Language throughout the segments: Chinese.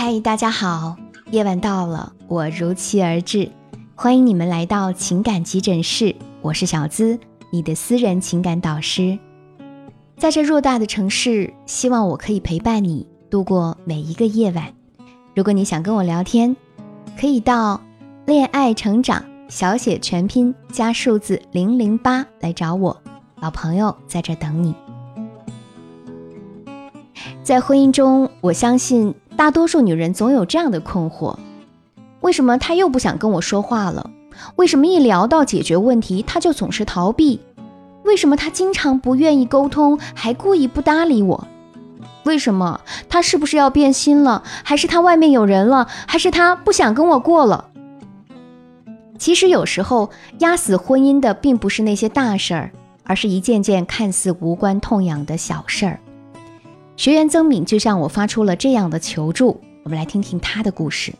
嗨，大家好，夜晚到了，我如期而至，欢迎你们来到情感急诊室，我是小资，你的私人情感导师。在这偌大的城市，希望我可以陪伴你度过每一个夜晚。如果你想跟我聊天，可以到恋爱成长小写全拼加数字零零八来找我，老朋友在这等你。在婚姻中，我相信大多数女人总有这样的困惑：为什么他又不想跟我说话了？为什么一聊到解决问题，他就总是逃避？为什么他经常不愿意沟通，还故意不搭理我？为什么他是不是要变心了？还是他外面有人了？还是他不想跟我过了？其实有时候压死婚姻的并不是那些大事儿，而是一件件看似无关痛痒的小事儿。学员曾敏就向我发出了这样的求助，我们来听听她的故事。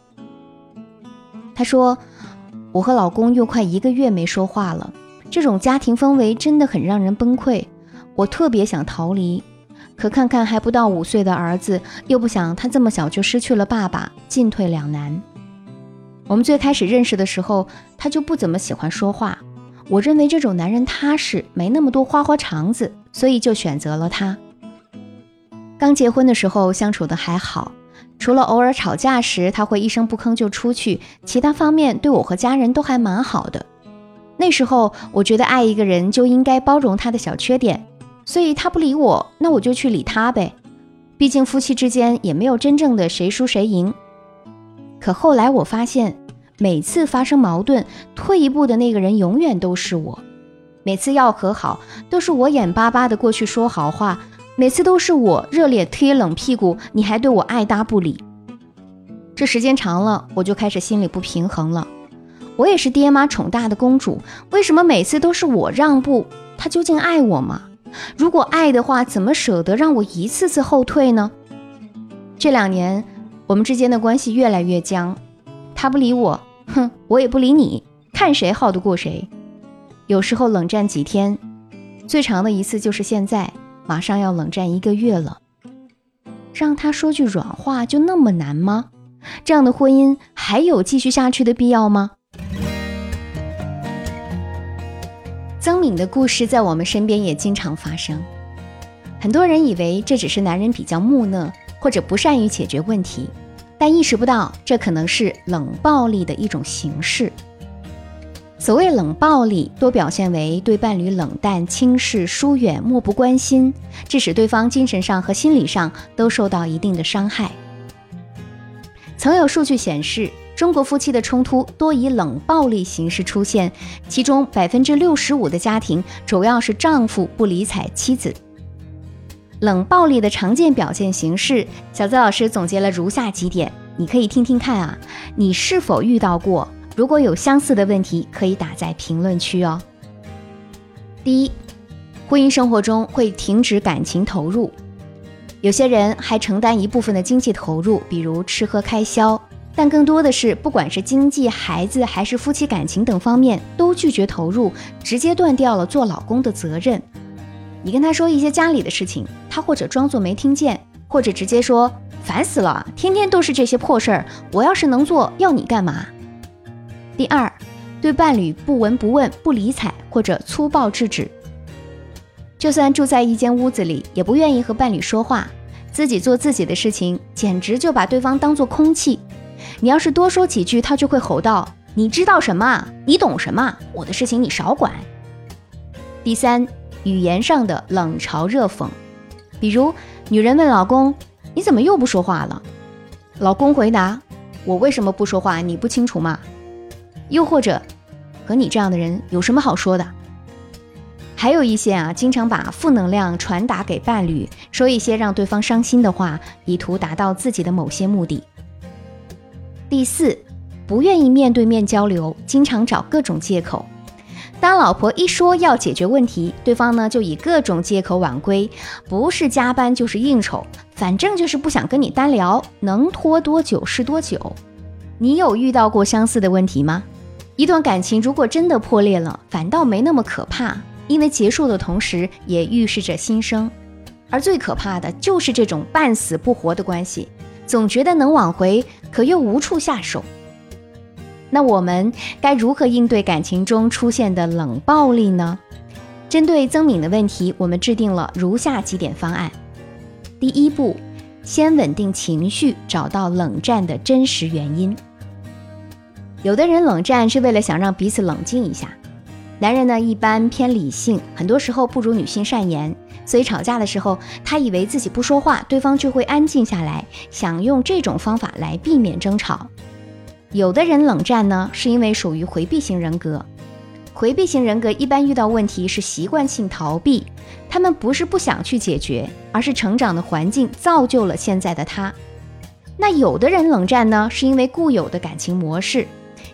她说：“我和老公又快一个月没说话了，这种家庭氛围真的很让人崩溃。我特别想逃离，可看看还不到五岁的儿子，又不想他这么小就失去了爸爸，进退两难。我们最开始认识的时候，他就不怎么喜欢说话。我认为这种男人踏实，没那么多花花肠子，所以就选择了他。”刚结婚的时候相处的还好，除了偶尔吵架时他会一声不吭就出去，其他方面对我和家人都还蛮好的。那时候我觉得爱一个人就应该包容他的小缺点，所以他不理我，那我就去理他呗。毕竟夫妻之间也没有真正的谁输谁赢。可后来我发现，每次发生矛盾，退一步的那个人永远都是我。每次要和好，都是我眼巴巴的过去说好话。每次都是我热烈贴冷屁股，你还对我爱搭不理。这时间长了，我就开始心里不平衡了。我也是爹妈宠大的公主，为什么每次都是我让步？他究竟爱我吗？如果爱的话，怎么舍得让我一次次后退呢？这两年我们之间的关系越来越僵，他不理我，哼，我也不理你，看谁耗得过谁。有时候冷战几天，最长的一次就是现在。马上要冷战一个月了，让他说句软话就那么难吗？这样的婚姻还有继续下去的必要吗？曾敏的故事在我们身边也经常发生，很多人以为这只是男人比较木讷或者不善于解决问题，但意识不到这可能是冷暴力的一种形式。所谓冷暴力，多表现为对伴侣冷淡、轻视、疏远、漠不关心，致使对方精神上和心理上都受到一定的伤害。曾有数据显示，中国夫妻的冲突多以冷暴力形式出现，其中百分之六十五的家庭主要是丈夫不理睬妻子。冷暴力的常见表现形式，小泽老师总结了如下几点，你可以听听看啊，你是否遇到过？如果有相似的问题，可以打在评论区哦。第一，婚姻生活中会停止感情投入，有些人还承担一部分的经济投入，比如吃喝开销，但更多的是不管是经济、孩子还是夫妻感情等方面都拒绝投入，直接断掉了做老公的责任。你跟他说一些家里的事情，他或者装作没听见，或者直接说烦死了，天天都是这些破事儿，我要是能做，要你干嘛？第二，对伴侣不闻不问、不理睬或者粗暴制止，就算住在一间屋子里，也不愿意和伴侣说话，自己做自己的事情，简直就把对方当做空气。你要是多说几句，他就会吼道：“你知道什么？你懂什么？我的事情你少管。”第三，语言上的冷嘲热讽，比如女人问老公：“你怎么又不说话了？”老公回答：“我为什么不说话？你不清楚吗？”又或者，和你这样的人有什么好说的？还有一些啊，经常把负能量传达给伴侣，说一些让对方伤心的话，以图达到自己的某些目的。第四，不愿意面对面交流，经常找各种借口。当老婆一说要解决问题，对方呢就以各种借口晚归，不是加班就是应酬，反正就是不想跟你单聊，能拖多久是多久。你有遇到过相似的问题吗？一段感情如果真的破裂了，反倒没那么可怕，因为结束的同时也预示着新生。而最可怕的就是这种半死不活的关系，总觉得能挽回，可又无处下手。那我们该如何应对感情中出现的冷暴力呢？针对曾敏的问题，我们制定了如下几点方案。第一步，先稳定情绪，找到冷战的真实原因。有的人冷战是为了想让彼此冷静一下。男人呢，一般偏理性，很多时候不如女性善言，所以吵架的时候，他以为自己不说话，对方就会安静下来，想用这种方法来避免争吵。有的人冷战呢，是因为属于回避型人格。回避型人格一般遇到问题是习惯性逃避，他们不是不想去解决，而是成长的环境造就了现在的他。那有的人冷战呢，是因为固有的感情模式，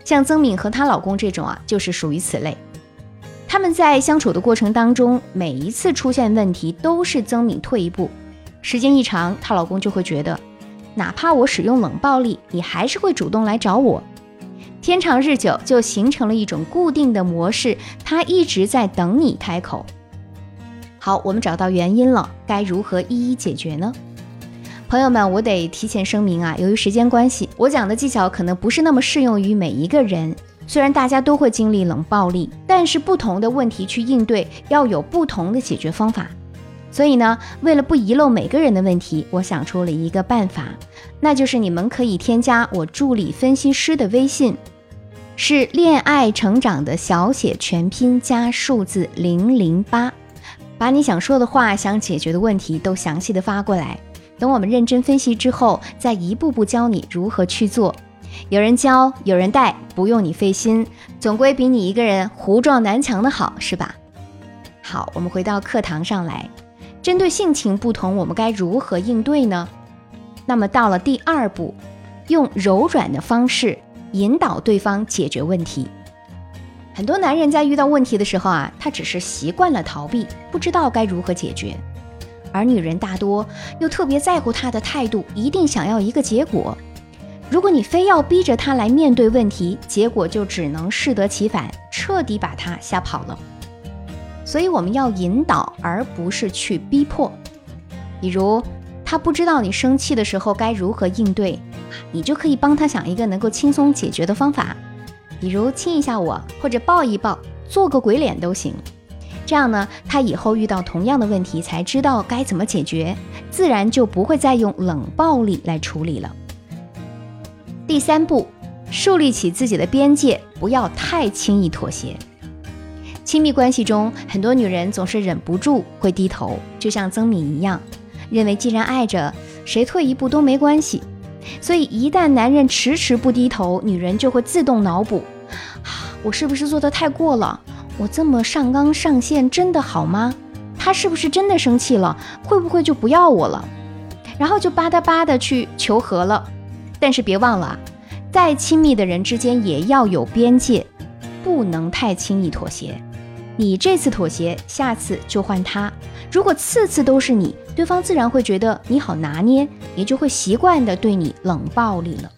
像曾敏和她老公这种啊，就是属于此类。他们在相处的过程当中，每一次出现问题都是曾敏退一步，时间一长，她老公就会觉得，哪怕我使用冷暴力，你还是会主动来找我。天长日久，就形成了一种固定的模式，他一直在等你开口。好，我们找到原因了，该如何一一解决呢？朋友们，我得提前声明啊，由于时间关系，我讲的技巧可能不是那么适用于每一个人。虽然大家都会经历冷暴力，但是不同的问题去应对，要有不同的解决方法。所以呢，为了不遗漏每个人的问题，我想出了一个办法，那就是你们可以添加我助理分析师的微信。是恋爱成长的小写全拼加数字零零八，把你想说的话、想解决的问题都详细的发过来。等我们认真分析之后，再一步步教你如何去做。有人教，有人带，不用你费心，总归比你一个人胡撞南墙的好，是吧？好，我们回到课堂上来。针对性情不同，我们该如何应对呢？那么到了第二步，用柔软的方式。引导对方解决问题。很多男人在遇到问题的时候啊，他只是习惯了逃避，不知道该如何解决；而女人大多又特别在乎他的态度，一定想要一个结果。如果你非要逼着他来面对问题，结果就只能适得其反，彻底把他吓跑了。所以我们要引导，而不是去逼迫。比如，他不知道你生气的时候该如何应对。你就可以帮他想一个能够轻松解决的方法，比如亲一下我，或者抱一抱，做个鬼脸都行。这样呢，他以后遇到同样的问题，才知道该怎么解决，自然就不会再用冷暴力来处理了。第三步，树立起自己的边界，不要太轻易妥协。亲密关系中，很多女人总是忍不住会低头，就像曾敏一样，认为既然爱着，谁退一步都没关系。所以，一旦男人迟迟不低头，女人就会自动脑补：我是不是做的太过了？我这么上纲上线，真的好吗？他是不是真的生气了？会不会就不要我了？然后就吧嗒吧的去求和了。但是别忘了啊，再亲密的人之间也要有边界，不能太轻易妥协。你这次妥协，下次就换他。如果次次都是你，对方自然会觉得你好拿捏，也就会习惯的对你冷暴力了。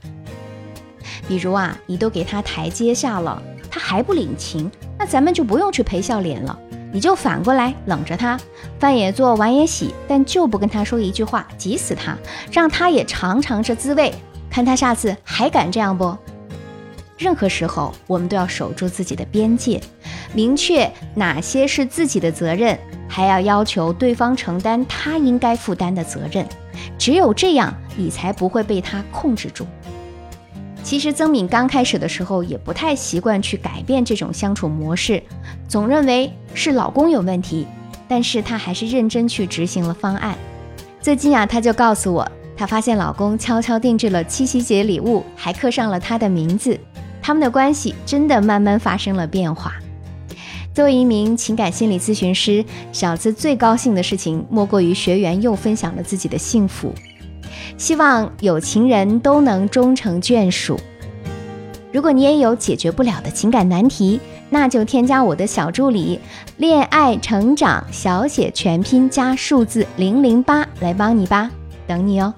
比如啊，你都给他台阶下了，他还不领情，那咱们就不用去陪笑脸了，你就反过来冷着他，饭也做，碗也洗，但就不跟他说一句话，急死他，让他也尝尝这滋味，看他下次还敢这样不？任何时候，我们都要守住自己的边界，明确哪些是自己的责任，还要要求对方承担他应该负担的责任。只有这样，你才不会被他控制住。其实曾敏刚开始的时候也不太习惯去改变这种相处模式，总认为是老公有问题。但是她还是认真去执行了方案。最近啊，她就告诉我，她发现老公悄悄定制了七夕节礼物，还刻上了她的名字。他们的关系真的慢慢发生了变化。作为一名情感心理咨询师，小资最高兴的事情莫过于学员又分享了自己的幸福。希望有情人都能终成眷属。如果你也有解决不了的情感难题，那就添加我的小助理“恋爱成长”小写全拼加数字零零八来帮你吧，等你哦。